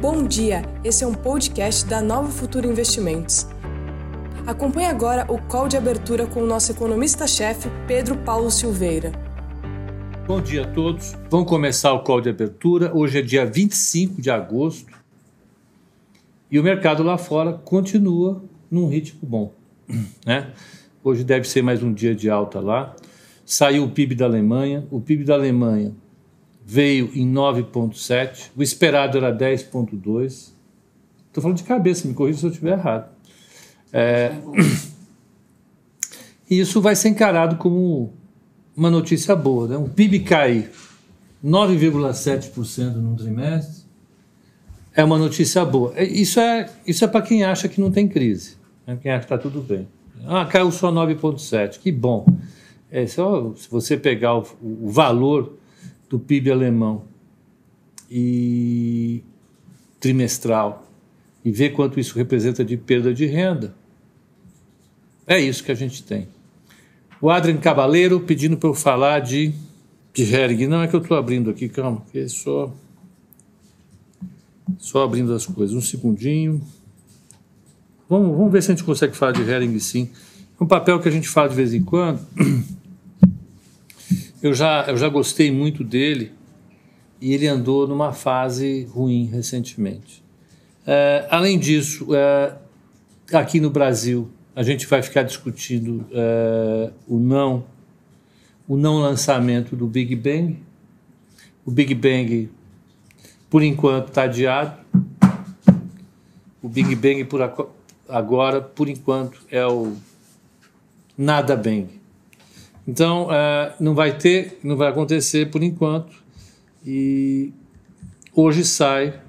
Bom dia, esse é um podcast da Nova Futuro Investimentos. Acompanhe agora o call de abertura com o nosso economista-chefe, Pedro Paulo Silveira. Bom dia a todos. Vamos começar o call de abertura. Hoje é dia 25 de agosto e o mercado lá fora continua num ritmo bom. Né? Hoje deve ser mais um dia de alta lá. Saiu o PIB da Alemanha. O PIB da Alemanha veio em 9,7. O esperado era 10,2. Estou falando de cabeça, me corrija se eu estiver errado. É... E isso vai ser encarado como uma notícia boa. Né? O PIB cai 9,7% num trimestre é uma notícia boa. É, isso é, isso é para quem acha que não tem crise, né? quem acha que está tudo bem. Ah, caiu só 9,7%, que bom. É só se você pegar o, o valor do PIB alemão e trimestral e ver quanto isso representa de perda de renda, é isso que a gente tem. O Adrian Cabaleiro pedindo para eu falar de, de Hering. Não é que eu estou abrindo aqui, calma, que é só, só abrindo as coisas. Um segundinho. Vamos, vamos ver se a gente consegue falar de Hering sim. É um papel que a gente fala de vez em quando. Eu já, eu já gostei muito dele e ele andou numa fase ruim recentemente. É, além disso, é, aqui no Brasil, a gente vai ficar discutindo é, o não o não lançamento do Big Bang. O Big Bang, por enquanto, está adiado. O Big Bang, por agora, por enquanto, é o Nada Bang. Então, uh, não vai ter, não vai acontecer por enquanto. E hoje sai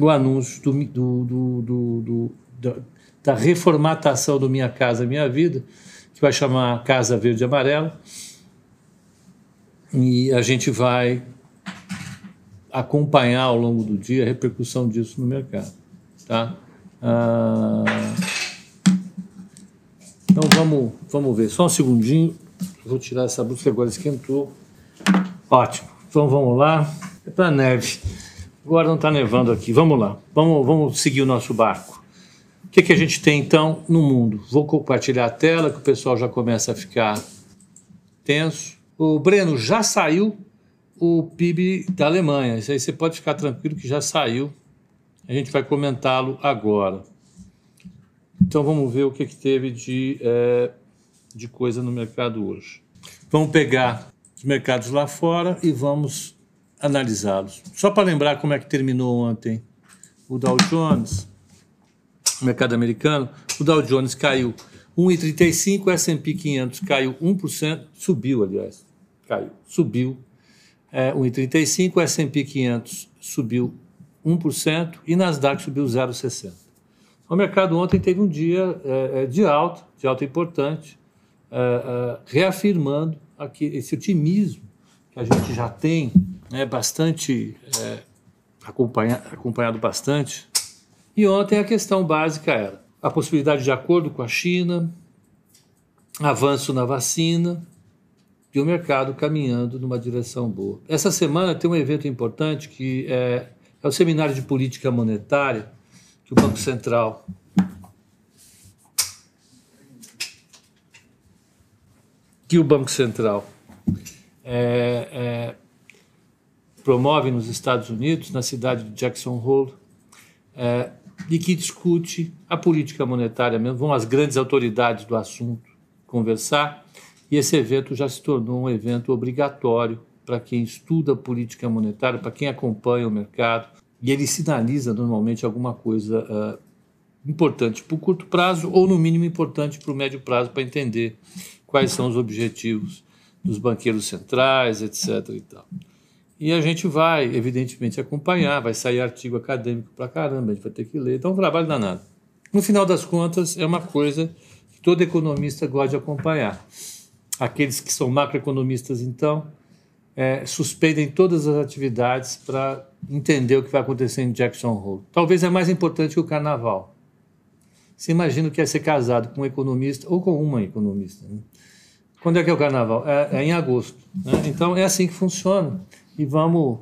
o anúncio do, do, do, da, da reformatação do Minha Casa Minha Vida, que vai chamar Casa Verde e Amarela. E a gente vai acompanhar ao longo do dia a repercussão disso no mercado. Tá? Ah, então vamos, vamos ver, só um segundinho. Vou tirar essa blusa que agora esquentou. Ótimo. Então vamos lá. É para neve. Agora não está nevando aqui. Vamos lá. Vamos, vamos seguir o nosso barco. O que, que a gente tem então no mundo? Vou compartilhar a tela que o pessoal já começa a ficar tenso. O Breno já saiu o PIB da Alemanha. Isso aí você pode ficar tranquilo que já saiu. A gente vai comentá-lo agora. Então vamos ver o que, que teve de, é, de coisa no mercado hoje. Vamos pegar os mercados lá fora e vamos analisá-los. Só para lembrar como é que terminou ontem o Dow Jones, o mercado americano, o Dow Jones caiu 1,35, o S&P 500 caiu 1%, subiu, aliás, caiu, subiu é, 1,35, o S&P 500 subiu 1% e Nasdaq subiu 0,60. O mercado ontem teve um dia é, é, de alta, de alta importante, é, é, reafirmando aqui esse otimismo que a gente já tem, né, bastante é, acompanha, acompanhado bastante. E ontem a questão básica era a possibilidade de acordo com a China, avanço na vacina e o mercado caminhando numa direção boa. Essa semana tem um evento importante que é, é o Seminário de Política Monetária, que o Banco Central que o Banco Central é, é, promove nos Estados Unidos, na cidade de Jackson Hole, é, e que discute a política monetária mesmo. Vão as grandes autoridades do assunto conversar, e esse evento já se tornou um evento obrigatório para quem estuda política monetária, para quem acompanha o mercado, e ele sinaliza normalmente alguma coisa uh, importante para o curto prazo ou, no mínimo, importante para o médio prazo para entender quais são os objetivos dos banqueiros centrais, etc. E, tal. e a gente vai, evidentemente, acompanhar, vai sair artigo acadêmico para caramba, a gente vai ter que ler, então é um trabalho danado. No final das contas, é uma coisa que todo economista gosta de acompanhar. Aqueles que são macroeconomistas, então, é, suspendem todas as atividades para entender o que vai acontecer em Jackson Hole. Talvez é mais importante que o carnaval. Você imagina o que é ser casado com um economista ou com uma economista. Né? Quando é que é o carnaval? É, é em agosto. Né? Então é assim que funciona. E vamos,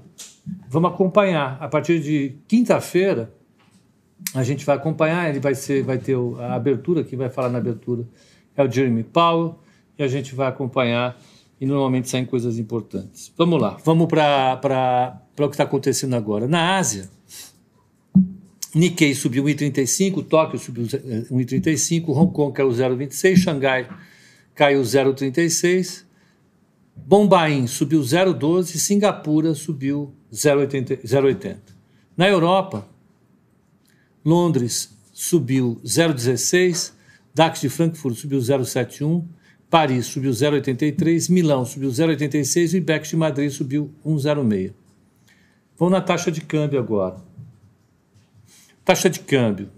vamos acompanhar. A partir de quinta-feira, a gente vai acompanhar, ele vai, ser, vai ter a abertura, que vai falar na abertura é o Jeremy Powell, e a gente vai acompanhar, e normalmente saem coisas importantes. Vamos lá, vamos para o que está acontecendo agora. Na Ásia, Nikkei subiu 1,35, Tóquio subiu 1,35, Hong Kong caiu 0,26, Xangai caiu 0,36, Bombaim subiu 0,12, Singapura subiu 0,80. Na Europa, Londres subiu 0,16, DAX de Frankfurt subiu 0,71, Paris subiu 0,83, Milão subiu 0,86 e o IBEX de Madrid subiu 1,06. Vamos na taxa de câmbio agora. Taxa de câmbio.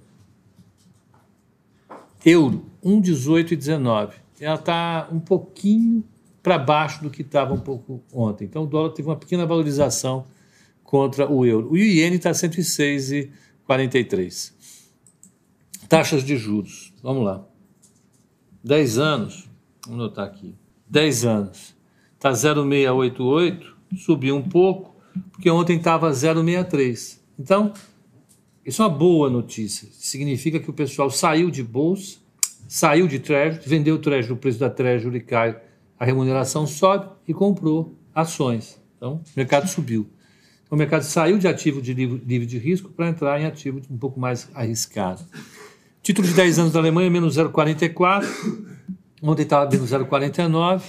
Euro, 1,18,19. Ela está um pouquinho para baixo do que estava um pouco ontem. Então o dólar teve uma pequena valorização contra o euro. O iene está 106,43. Taxas de juros. Vamos lá. 10 anos, vamos notar aqui. 10 anos. Está 0,688, subiu um pouco, porque ontem estava 0,63. Então, isso é uma boa notícia. Significa que o pessoal saiu de bolsa, saiu de treasury, vendeu o treasury, o preço da treasury cai, a remuneração sobe e comprou ações. Então, o mercado subiu. Então, o mercado saiu de ativo de livre de risco para entrar em ativo um pouco mais arriscado. Título de 10 anos da Alemanha, menos 0,44. Ontem estava menos 0,49.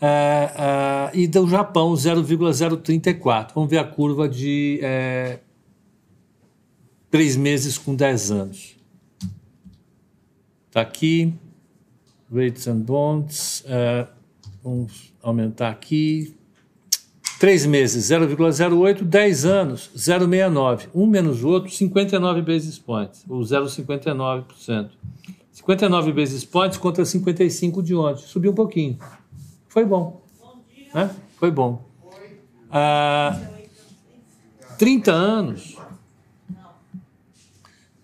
É, é, e do Japão, 0,034. Vamos ver a curva de é, 3 meses com 10 anos. Está aqui. Rates and bonds. É, vamos aumentar aqui. 3 meses, 0,08, 10 anos, 0,69. Um menos o outro, 59 basis points, ou 0,59%. 59 basis points contra 55 de ontem. Subiu um pouquinho. Foi bom. Né? Foi bom. Ah, 30 anos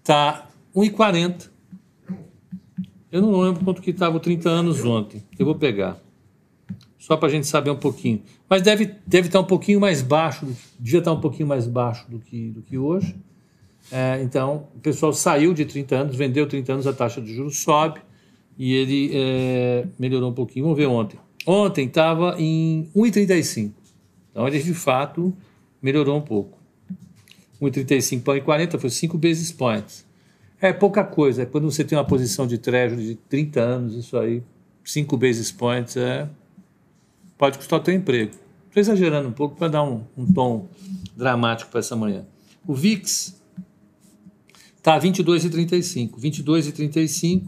tá 1,40. Eu não lembro quanto que estava 30 anos ontem. Eu vou pegar. Só para a gente saber um pouquinho. Mas deve, deve estar um pouquinho mais baixo, devia estar um pouquinho mais baixo do que, do que hoje. É, então, o pessoal saiu de 30 anos, vendeu 30 anos, a taxa de juros sobe e ele é, melhorou um pouquinho. Vamos ver ontem. Ontem estava em 1,35. Então, ele de fato melhorou um pouco. 1,35 para 1,40 foi 5 basis points. É pouca coisa. Quando você tem uma posição de treasury de 30 anos, isso aí, 5 basis points é pode custar o teu emprego. Estou exagerando um pouco para dar um, um, tom dramático para essa manhã. O VIX está 22,35. 22,35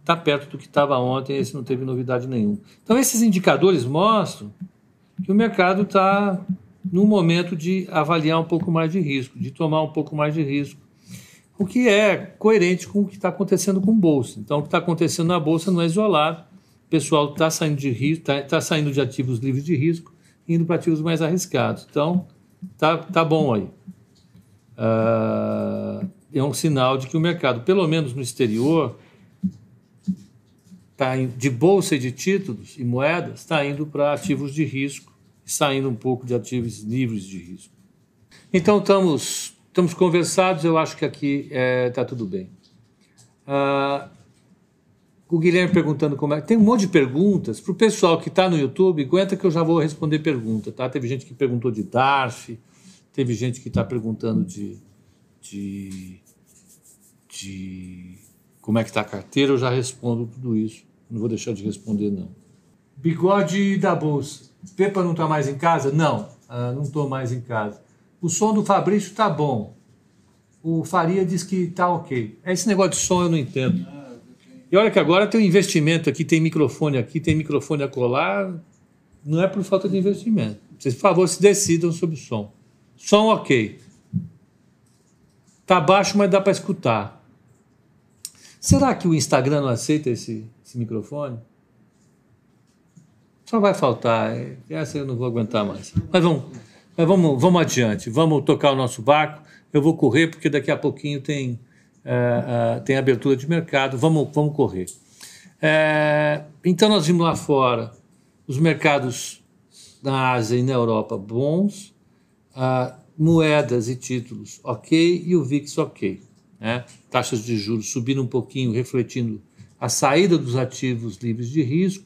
está perto do que estava ontem, esse não teve novidade nenhuma. Então, esses indicadores mostram que o mercado está no momento de avaliar um pouco mais de risco, de tomar um pouco mais de risco, o que é coerente com o que está acontecendo com a Bolsa. Então, o que está acontecendo na Bolsa não é isolado, pessoal está saindo de risco, está tá saindo de ativos livres de risco, indo para ativos mais arriscados. Então, tá, tá bom aí. Uh, é um sinal de que o mercado, pelo menos no exterior, tá de bolsa e de títulos e moedas, está indo para ativos de risco, saindo um pouco de ativos livres de risco. Então, estamos, estamos conversados, eu acho que aqui está é, tá tudo bem. Uh, o Guilherme perguntando como é. Tem um monte de perguntas. Para o pessoal que está no YouTube, aguenta que eu já vou responder pergunta, tá? Teve gente que perguntou de DARF, teve gente que está perguntando de, de, de como é que está a carteira, eu já respondo tudo isso. Não vou deixar de responder, não. Bigode da Bolsa. Pepa não está mais em casa? Não, ah, não estou mais em casa. O som do Fabrício está bom. O Faria diz que está ok. Esse negócio de som eu não entendo. E olha que agora tem um investimento aqui, tem microfone aqui, tem microfone a colar. Não é por falta de investimento. Vocês, por favor, se decidam sobre o som. Som ok. Tá baixo, mas dá para escutar. Será que o Instagram não aceita esse, esse microfone? Só vai faltar. Essa eu não vou aguentar mais. Mas vamos, mas vamos, vamos adiante. Vamos tocar o nosso barco. Eu vou correr porque daqui a pouquinho tem uh, uh, tem abertura de mercado, vamos, vamos correr. Então, nós vimos lá fora os mercados na Ásia e na Europa bons, moedas e títulos ok e o VIX ok. Né? Taxas de juros subindo um pouquinho, refletindo a saída dos ativos livres de risco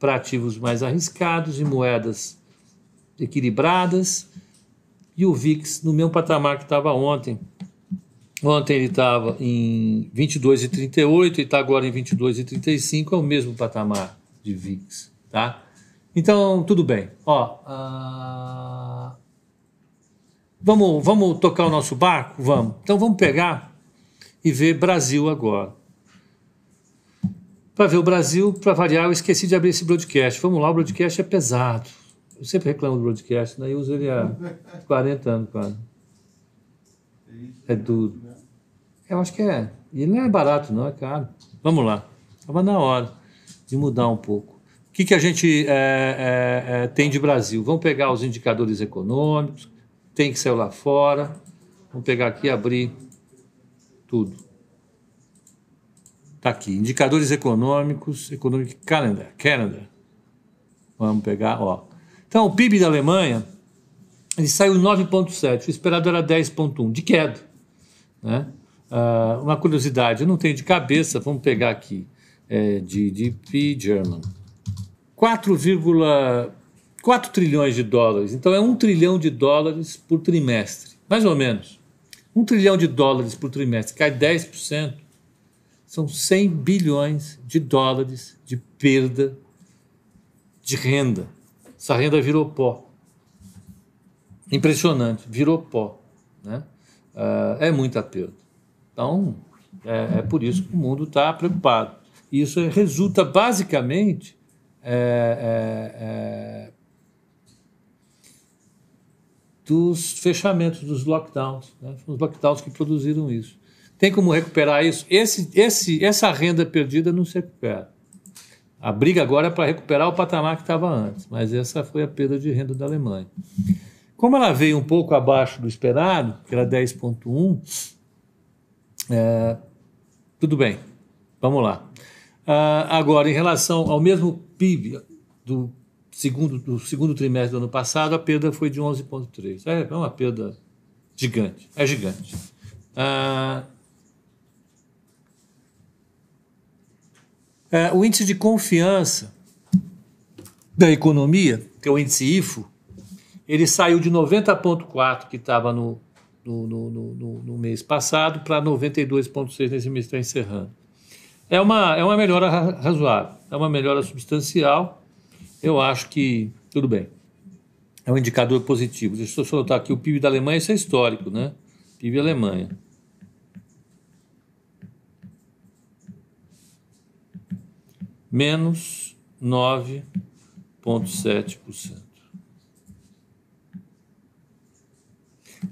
para ativos mais arriscados e moedas equilibradas. E o VIX no mesmo patamar que estava ontem. Ontem ele estava em 22,38 e está agora em 22,35, é o mesmo patamar de VIX. Tá? Então, tudo bem. Ó, uh... vamos, vamos tocar o nosso barco? Vamos. Então vamos pegar e ver Brasil agora. Para ver o Brasil, para variar, eu esqueci de abrir esse broadcast. Vamos lá, o broadcast é pesado. Eu sempre reclamo do broadcast, né? Eu uso ele há 40 anos quase. É duro. Eu acho que é. E não é barato, não, é caro. Vamos lá. Estava na hora de mudar um pouco. O que, que a gente é, é, é, tem de Brasil? Vamos pegar os indicadores econômicos, tem que sair lá fora. Vamos pegar aqui e abrir tudo. Está aqui, indicadores econômicos, Economic Calendar, Canada. Vamos pegar, ó. Então, o PIB da Alemanha, ele saiu em 9,7, o esperado era 10,1, de queda. Né? Uh, uma curiosidade, eu não tenho de cabeça, vamos pegar aqui, é, GDP German. 4,4 trilhões de dólares, então é um trilhão de dólares por trimestre, mais ou menos. Um trilhão de dólares por trimestre, cai 10% são 100 bilhões de dólares de perda de renda. Essa renda virou pó. Impressionante, virou pó. Né? Uh, é muita perda. Então, é, é, por isso que o mundo está preocupado. Isso resulta basicamente é, é, é, dos fechamentos, dos lockdowns. Né? Os lockdowns que produziram isso. Tem como recuperar isso? Esse, esse, essa renda perdida não se recupera. A briga agora é para recuperar o patamar que estava antes, mas essa foi a perda de renda da Alemanha. Como ela veio um pouco abaixo do esperado, que era 10,1, é, tudo bem, vamos lá. Ah, agora, em relação ao mesmo PIB do segundo, do segundo trimestre do ano passado, a perda foi de 11,3. É, é uma perda gigante, é gigante. Ah, É, o índice de confiança da economia, que é o índice IFO, ele saiu de 90,4 que estava no, no, no, no, mês passado para 92,6 nesse mês que está encerrando. É uma, é uma melhora razoável, é uma melhora substancial. Eu acho que tudo bem. É um indicador positivo. Deixa eu só notar aqui o PIB da Alemanha, isso é histórico, né? PIB Alemanha. menos 9,7%.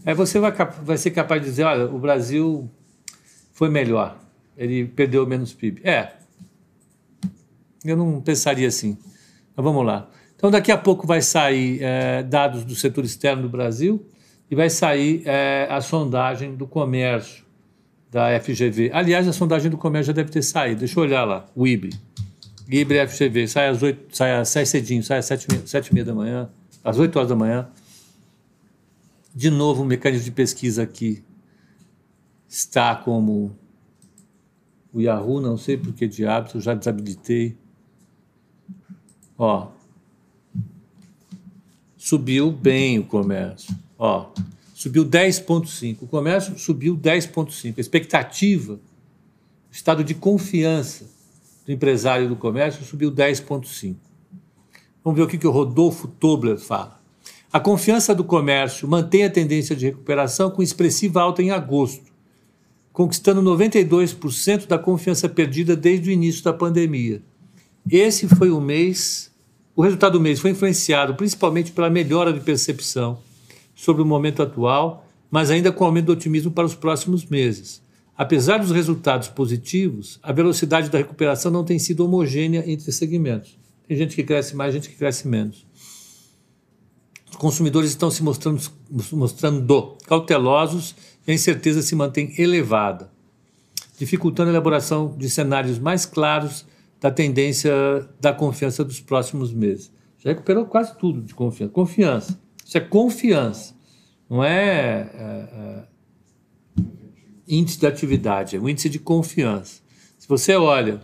Aí você vai, vai ser capaz de dizer: olha, o Brasil foi melhor, ele perdeu menos PIB. É, eu não pensaria assim. Mas vamos lá. Então, daqui a pouco vai sair é, dados do setor externo do Brasil e vai sair é, a sondagem do comércio da FGV. Aliás, a sondagem do comércio já deve ter saído. Deixa eu olhar lá, o IBRE. Libre FGV, sai às 8, sai, sai cedinho, sai às 7, 7 e meia da manhã, às 8 horas da manhã. De novo, o mecanismo de pesquisa aqui está como o Yahoo, não sei por que diabos, eu já desabilitei. Ó, subiu bem o comércio. Ó, subiu 10,5. O comércio subiu 10,5. A expectativa, estado de confiança do empresário do comércio subiu 10,5%. Vamos ver o que, que o Rodolfo Tobler fala. A confiança do comércio mantém a tendência de recuperação com expressiva alta em agosto, conquistando 92% da confiança perdida desde o início da pandemia. Esse foi o mês, o resultado do mês foi influenciado principalmente pela melhora de percepção sobre o momento atual, mas ainda com aumento do otimismo para os próximos meses. Apesar dos resultados positivos, a velocidade da recuperação não tem sido homogênea entre segmentos. Tem gente que cresce mais, gente que cresce menos. Os consumidores estão se mostrando, mostrando cautelosos e a incerteza se mantém elevada, dificultando a elaboração de cenários mais claros da tendência da confiança dos próximos meses. Já recuperou quase tudo de confiança. Confiança. Isso é confiança. não é, é, é índice de atividade, é o índice de confiança. Se você olha,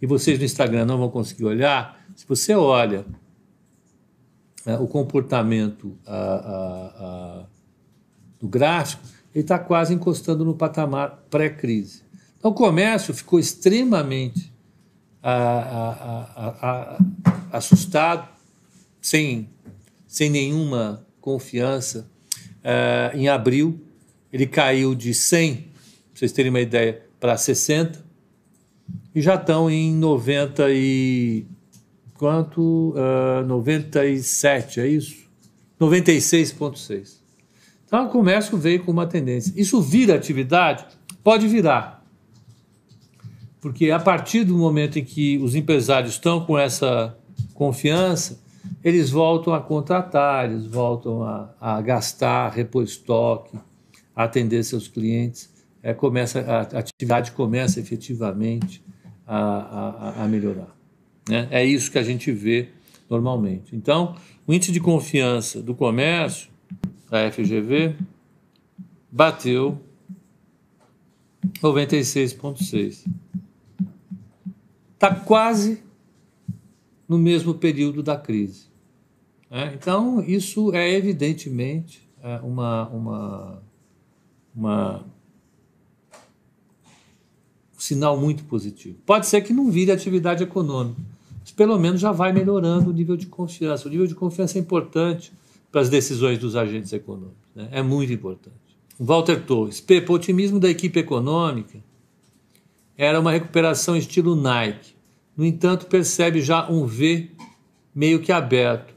e vocês no Instagram não vão conseguir olhar, se você olha é, o comportamento a, a, a, do gráfico, ele está quase encostando no patamar pré-crise. Então, o comércio ficou extremamente assustado, sem, sem nenhuma confiança. Uh, em abril, ele caiu de 100, para vocês terem uma ideia, para 60, e já estão em 90 e quanto? Uh, 97, é isso? 96,6. Então o comércio veio com uma tendência. Isso vira atividade? Pode virar. Porque a partir do momento em que os empresários estão com essa confiança, eles voltam a contratar, eles voltam a, a gastar, repor estoque, atender seus clientes. É, começa, a atividade começa efetivamente a, a, a melhorar. Né? É isso que a gente vê normalmente. Então, o índice de confiança do comércio, a FGV, bateu 96,6. Está quase no mesmo período da crise. É? Então, isso é evidentemente é, uma, uma, uma sinal muito positivo. Pode ser que não vire atividade econômica, mas pelo menos já vai melhorando o nível de confiança. O nível de confiança é importante para as decisões dos agentes econômicos. Né? É muito importante. Walter Torres, Pepe, o otimismo da equipe econômica era uma recuperação estilo Nike. No entanto, percebe já um V meio que aberto.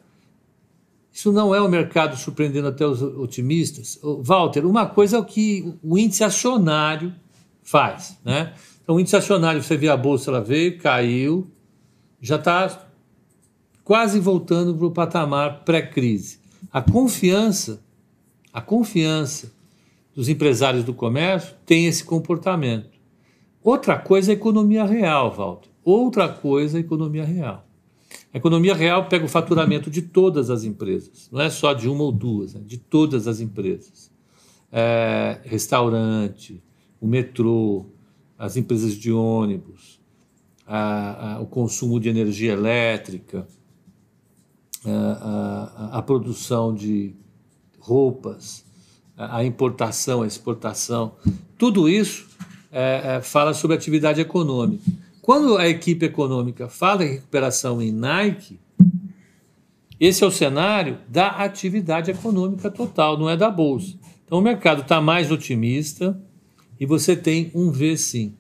Isso não é o mercado surpreendendo até os otimistas? Walter, uma coisa é o que o índice acionário faz. Né? Então, o índice acionário, você vê a bolsa, ela veio, caiu, já está quase voltando para o patamar pré-crise. A confiança, a confiança dos empresários do comércio tem esse comportamento. Outra coisa é a economia real, Walter. Outra coisa é a economia real. A economia real pega o faturamento de todas as empresas, não é só de uma ou duas, é de todas as empresas. É, restaurante, o metrô, as empresas de ônibus, a, a, o consumo de energia elétrica, a, a produção de roupas, a importação, a exportação, tudo isso é, é, fala sobre atividade econômica. Quando a equipe econômica fala em recuperação em Nike, esse é o cenário da atividade econômica total, não é da bolsa. Então o mercado está mais otimista, e você tem um V sim.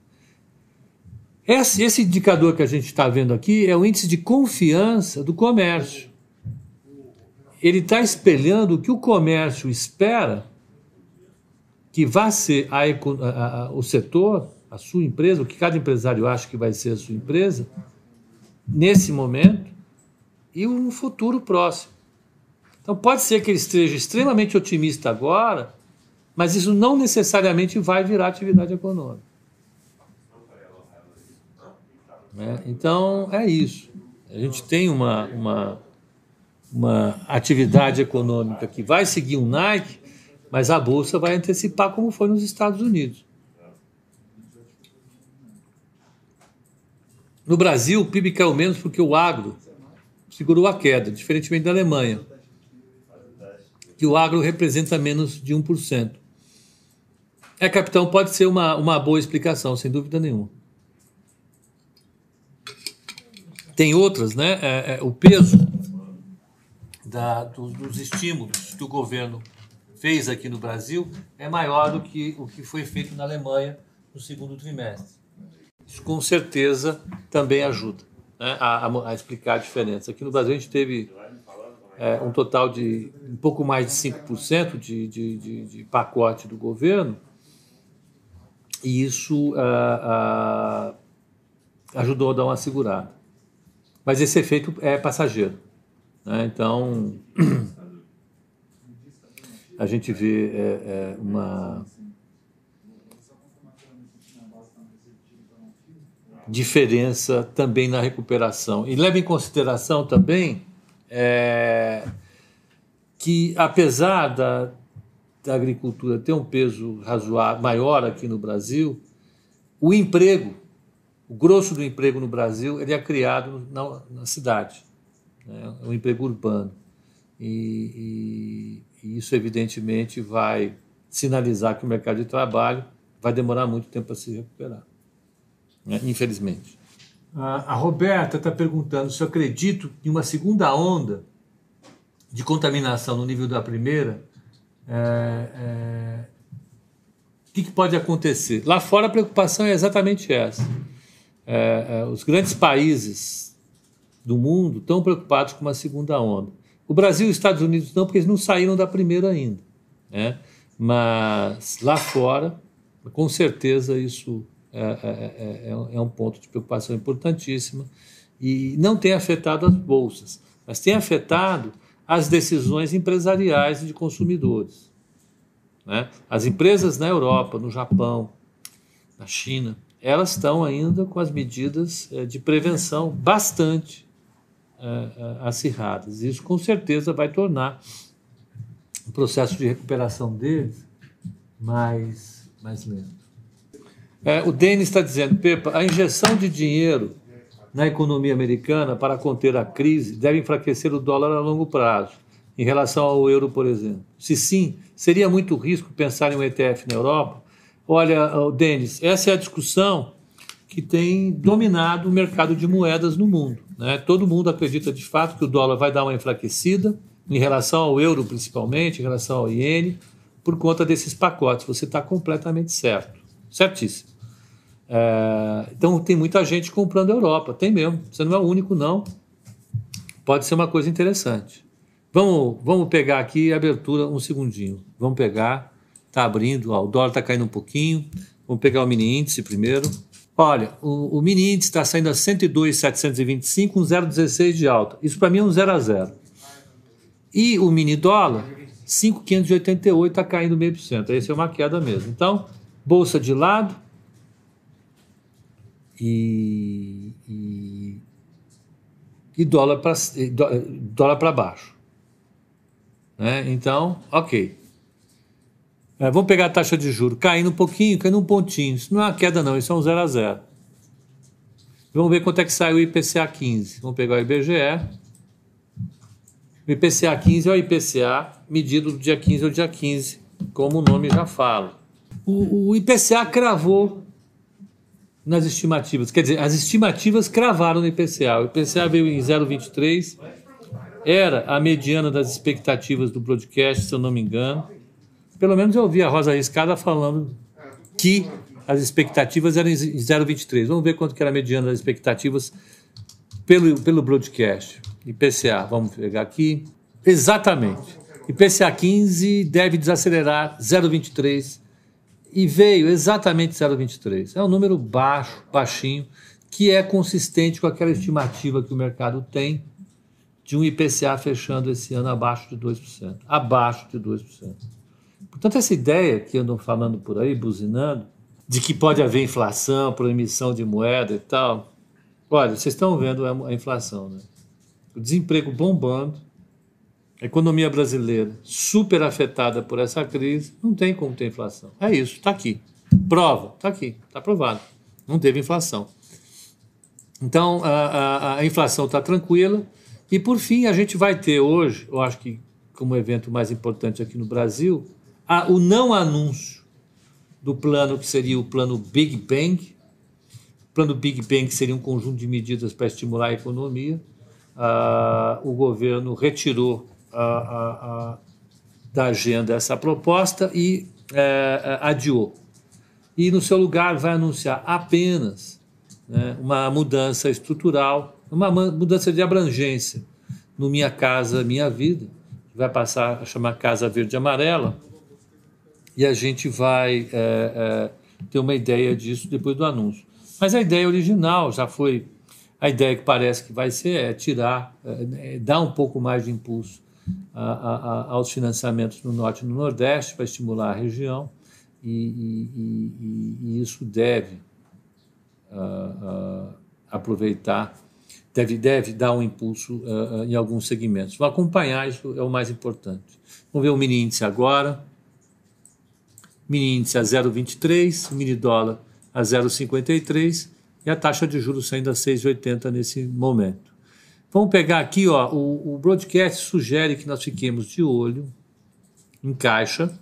Esse, esse indicador que a gente está vendo aqui é o índice de confiança do comércio. Ele está espelhando o que o comércio espera que vai ser a, a, a, o setor, a sua empresa, o que cada empresário acha que vai ser a sua empresa, nesse momento e um futuro próximo. Então pode ser que ele esteja extremamente otimista agora, mas isso não necessariamente vai virar atividade econômica. É, então, é isso. A gente tem uma, uma, uma atividade econômica que vai seguir um Nike, mas a Bolsa vai antecipar como foi nos Estados Unidos. No Brasil, o PIB caiu menos porque o agro segurou a queda, diferentemente da Alemanha, que o agro representa menos de 1%. É, capitão, pode ser uma, uma boa explicação, sem dúvida nenhuma. Tem outras, né? É, é, o peso da, dos, dos estímulos que o governo fez aqui no Brasil é maior do que o que foi feito na Alemanha no segundo trimestre. Isso com certeza também ajuda né, a, a, explicar a diferença. Aqui no Brasil a gente teve é, um total de um pouco mais de 5% de, de, de, de pacote do governo, e isso uh, uh, ajudou a dar uma segurada. Mas esse efeito é passageiro. Né? Então, a gente vê é, é uma diferença também na recuperação. E leva em consideração também é, que, apesar da, da agricultura tem um peso razoável, maior aqui no Brasil, o emprego, o grosso do emprego no Brasil, ele é criado na, na cidade, né? é um emprego urbano. E, e, e, isso, evidentemente, vai sinalizar que o mercado de trabalho vai demorar muito tempo para se recuperar, né? infelizmente. A Roberta está perguntando se eu acredito em uma segunda onda de contaminação no nível da primeira. É, é, o que, que, pode acontecer? Lá fora a preocupação é exatamente essa. É, é, os grandes países do mundo estão preocupados com uma segunda onda. O Brasil e os Estados Unidos não, porque eles não saíram da primeira ainda. Né? Mas lá fora, com certeza, isso é, é, é, é, um ponto de preocupação importantíssima e não tem afetado as bolsas, mas tem afetado as decisões empresariais e de consumidores. Né? As empresas na Europa, no Japão, na China, elas estão ainda com as medidas de prevenção bastante acirradas. Isso com certeza vai tornar o processo de recuperação deles mais, mais lento. É, o Denis está dizendo, Pepa, a injeção de dinheiro na economia americana para conter a crise deve enfraquecer o dólar a longo prazo, em relação ao euro, por exemplo. Se sim, seria muito risco pensar em um ETF na Europa? Olha, Denis, essa é a discussão que tem dominado o mercado de moedas no mundo. Né? Todo mundo acredita de fato que o dólar vai dar uma enfraquecida, em relação ao euro principalmente, em relação ao iene, por conta desses pacotes. Você está completamente certo. Certíssimo. É, então tem muita gente comprando a Europa, tem mesmo. Você não é o único, não. Pode ser uma coisa interessante. Vamos, vamos pegar aqui a abertura um segundinho. Vamos pegar, está abrindo, ó, o dólar está caindo um pouquinho. Vamos pegar o mini índice primeiro. Olha, o, o mini índice está saindo a 102,725, um 0,16 de alta. Isso para mim é um 0 a 0. E o mini dólar, 5,588 está caindo meio por cento. Essa é uma queda mesmo. Então, bolsa de lado, e, e, e dólar para dólar para baixo. Né? Então, ok. É, vamos pegar a taxa de juros caindo um pouquinho, caindo um pontinho. Isso não é uma queda, não, isso é um zero a zero. Vamos ver quanto é que sai o IPCA 15. Vamos pegar o IBGE. O IPCA 15 é o IPCA medido do dia 15 ao dia 15, como o nome já fala. O, o IPCA cravou nas estimativas. Quer dizer, as estimativas cravaram no IPCA. O IPCA veio em 0,23, era a mediana das expectativas do broadcast, se eu não me engano. Pelo menos eu ouvi a Rosa Riscada falando que as expectativas eram em 0,23. Vamos ver quanto que era a mediana das expectativas pelo, pelo broadcast. IPCA, vamos pegar aqui. Exatamente. IPCA 15 deve desacelerar 0,23 e veio exatamente 0,23. É um número baixo, baixinho, que é consistente com aquela estimativa que o mercado tem de um IPCA fechando esse ano abaixo de 2%. Abaixo de 2%. Portanto, essa ideia que andam falando por aí, buzinando, de que pode haver inflação por emissão de moeda e tal. Olha, vocês estão vendo a inflação, né? O desemprego bombando, a economia brasileira super afetada por essa crise, não tem como ter inflação. É isso, está aqui. Prova, está aqui, está provado. Não teve inflação. Então, a, a, a inflação está tranquila. E, por fim, a gente vai ter hoje, eu acho que como evento mais importante aqui no Brasil, a, o não anúncio do plano que seria o plano Big Bang. O plano Big Bang seria um conjunto de medidas para estimular a economia. Ah, o governo retirou a, a, da agenda essa proposta e é, é, adiou. E no seu lugar vai anunciar apenas né, uma mudança estrutural, uma mudança de abrangência no Minha Casa Minha Vida, vai passar a chamar Casa Verde Amarela, e a gente vai é, é, ter uma ideia disso depois do anúncio. Mas a ideia original já foi. A ideia que parece que vai ser é tirar, é, é dar um pouco mais de impulso a, a, aos financiamentos no Norte e no Nordeste para estimular a região, e, e, e, e isso deve uh, uh, aproveitar, deve, deve dar um impulso uh, em alguns segmentos. Vou acompanhar, isso é o mais importante. Vamos ver o mini índice agora. mini índice a 0,23, o mini dólar a 0,53 e a taxa de juros saindo a 6,80 nesse momento. Vamos pegar aqui, ó, o, o broadcast sugere que nós fiquemos de olho em Caixa,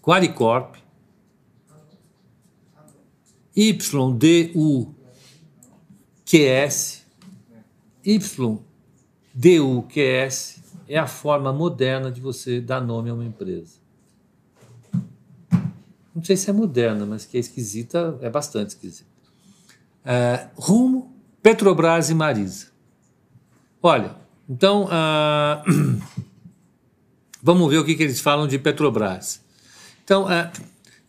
Qualicorp, YDUQS, YDUQS é a forma moderna de você dar nome a uma empresa. Não sei se é moderna, mas que é esquisita, é bastante esquisita. É, Rumo, Petrobras e Marisa. Olha, então uh, vamos ver o que, que, eles falam de Petrobras. Então, uh,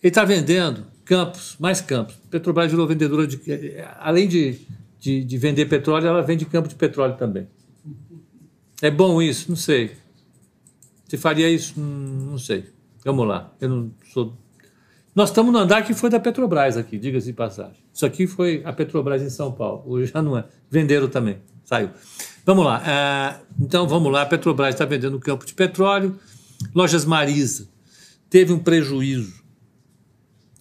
ele está vendendo campos, mais campos. Petrobras virou vendedora de. Além de, de, de, vender petróleo, ela vende campo de petróleo também. É bom isso? Não sei. Você faria isso? Hum, não sei. Vamos lá. Eu não sou. Nós estamos no andar que foi da Petrobras aqui, diga-se de passagem. Isso aqui foi a Petrobras em São Paulo. Hoje já não é. Venderam também. Saiu. Vamos lá. Uh, então vamos lá. A Petrobras está vendendo campo de petróleo. Lojas Marisa teve um prejuízo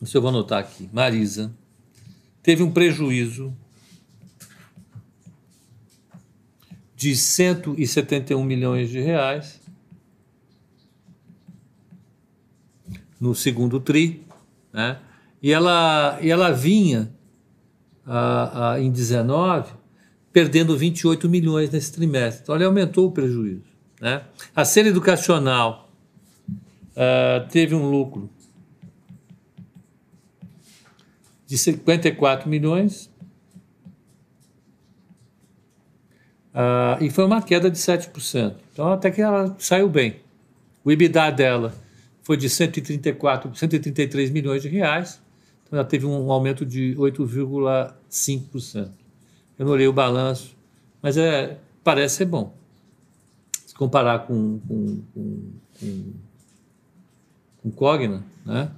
isso eu vou anotar aqui. Marisa teve um prejuízo de 171 milhões de reais no segundo tri, né? E ela, e ela vinha a, a, em 19 perdendo 28 milhões nesse trimestre. Então, ela aumentou o prejuízo. Né? A cena educacional uh, teve um lucro de 54 milhões. Uh, e foi uma queda de 7%. Então, até que ela saiu bem. O EBITDA dela foi de 134, 133 milhões de reais. Então, ela teve um aumento de 8,5%. Eu não olhei o balanço, mas é, parece ser bom. Se comparar com, com, com, com, com Cogna, né?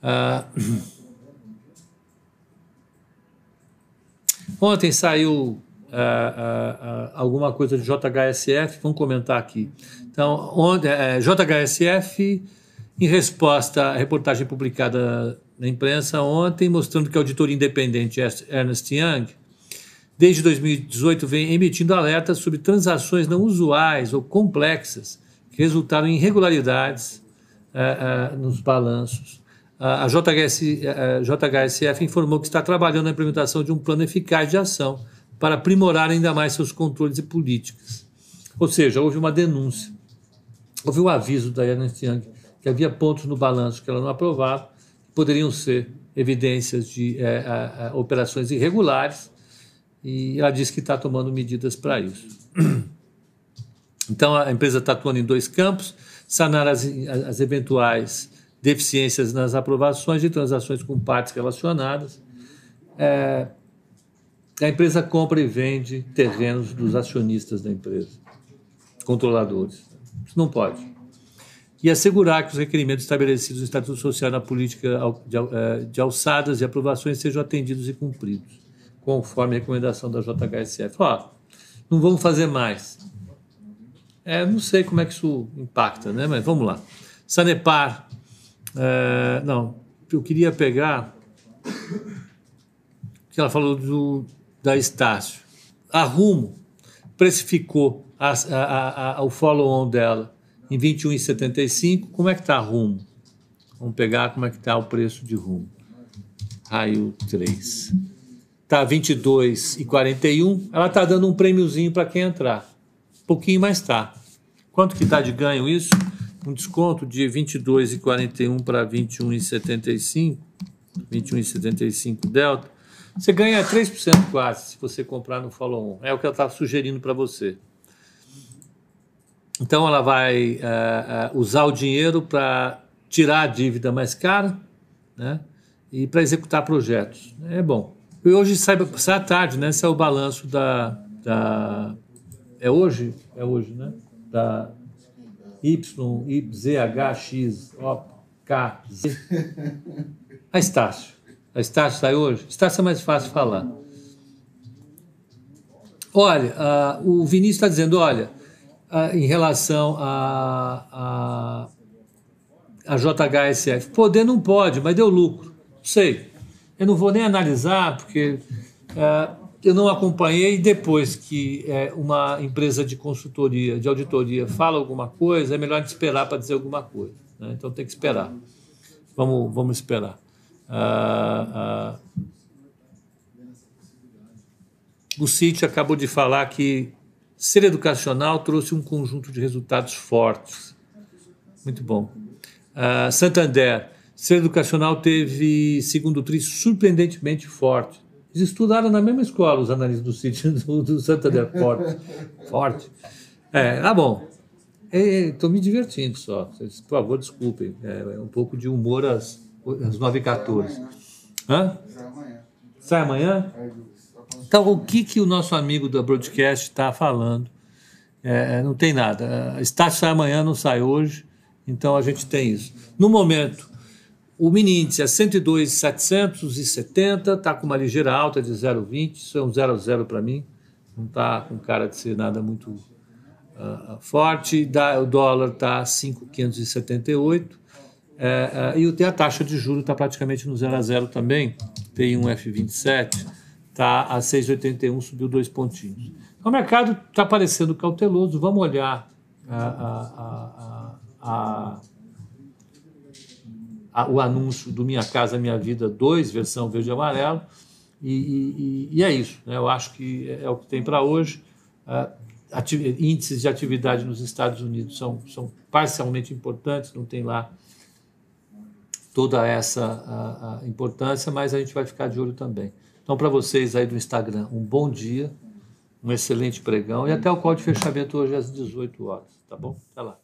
Uh, Ontem saiu uh, uh, uh, alguma coisa de JHSF, vamos comentar aqui. Então, onde, é, JHSF, em resposta à reportagem publicada na imprensa ontem, mostrando que a auditoria independente Ernst Young, desde 2018, vem emitindo alertas sobre transações não usuais ou complexas que resultaram em irregularidades nos balanços a, JHS, a JHSF informou que está trabalhando na implementação de um plano eficaz de ação para aprimorar ainda mais seus controles e políticas. Ou seja, houve uma denúncia, houve um aviso da Ernst Young que havia pontos no balanço que ela não aprovava, que poderiam ser evidências de operações irregulares, e ela disse que está tomando medidas para isso. Então, a empresa está atuando em dois campos: sanar as, as eventuais deficiências nas aprovações de transações com partes relacionadas. É, a empresa compra e vende terrenos dos acionistas da empresa, controladores. Isso não pode. E assegurar que os requerimentos estabelecidos no Estatuto Social na política é, de alçadas e aprovações sejam atendidos e cumpridos, conforme a recomendação da JHSF. Ó, não vamos fazer mais. É, não sei como é que isso impacta, né? mas vamos lá. Sanepar é, não, eu queria pegar que ela falou do, da Estácio. A Rumo precificou a, a, a, o follow-on dela em 21,75. Como é que está a Rumo? Vamos pegar como é que está o preço de Rumo. Raio 3. Está 22,41. Ela está dando um prêmiozinho para quem entrar. Um pouquinho mais está. Quanto que está de ganho isso? um desconto de 22,41 para 21,75, 21,75 delta, você ganha 3% quase se você comprar no follow-on. É o que ela está sugerindo para você. Então ela vai uh, uh, usar o dinheiro para tirar a dívida mais cara né, e para executar projetos. É bom. E hoje sai, sai à tarde, né? Esse é o balanço da, da. É hoje? É hoje, né? Da, Y, Y, Z, H, X, O, K, Z. A Estácio. A Estácio sai hoje? Estácio é mais fácil falar. Olha, o Vinícius está dizendo, olha, em relação a, a, a JHSF. Poder não pode, mas deu lucro. Sei. Eu não vou nem analisar, porque é, eu não acompanhei depois que é, uma empresa de consultoria, de auditoria, fala alguma coisa, é melhor esperar para dizer alguma coisa. Né? Então tem que esperar. Vamos, vamos esperar. Ah, ah, o City acabou de falar que ser educacional trouxe um conjunto de resultados fortes. Muito bom. Uh, Santander, ser educacional teve segundo tri surpreendentemente forte. Eles estudaram na mesma escola, os analistas do City do, do Santander, forte. forte. É, tá bom. Estou me divertindo só. Por favor, desculpem. É, é um pouco de humor às, às 9h14. Hã? Sai amanhã. Sai amanhã? Então, o que, que o nosso amigo da Broadcast está falando? É, não tem nada. Estácio sai amanhã, não sai hoje. Então, a gente tem isso. No momento, o mini índice é 102,770, está com uma ligeira alta de 0,20. Isso é um 0,0 para mim. Não está com cara de ser nada muito uh, forte. Da, o dólar está 5,578. É, é, e a taxa de juros está praticamente no 0 a 0 também. Tem um F27 está a 6,81, subiu dois pontinhos. Então, o mercado está parecendo cauteloso. Vamos olhar a, a, a, o anúncio do Minha Casa Minha Vida 2, versão verde e amarelo. E, e, e, é isso. Né? Eu acho que é, é o que tem para hoje. índices de atividade nos Estados Unidos são, são parcialmente importantes, não tem lá toda essa a, a importância, mas a gente vai ficar de olho também. Então, para vocês aí do Instagram, um bom dia, um excelente pregão e até o código de fechamento hoje às 18 horas, tá bom? Até lá.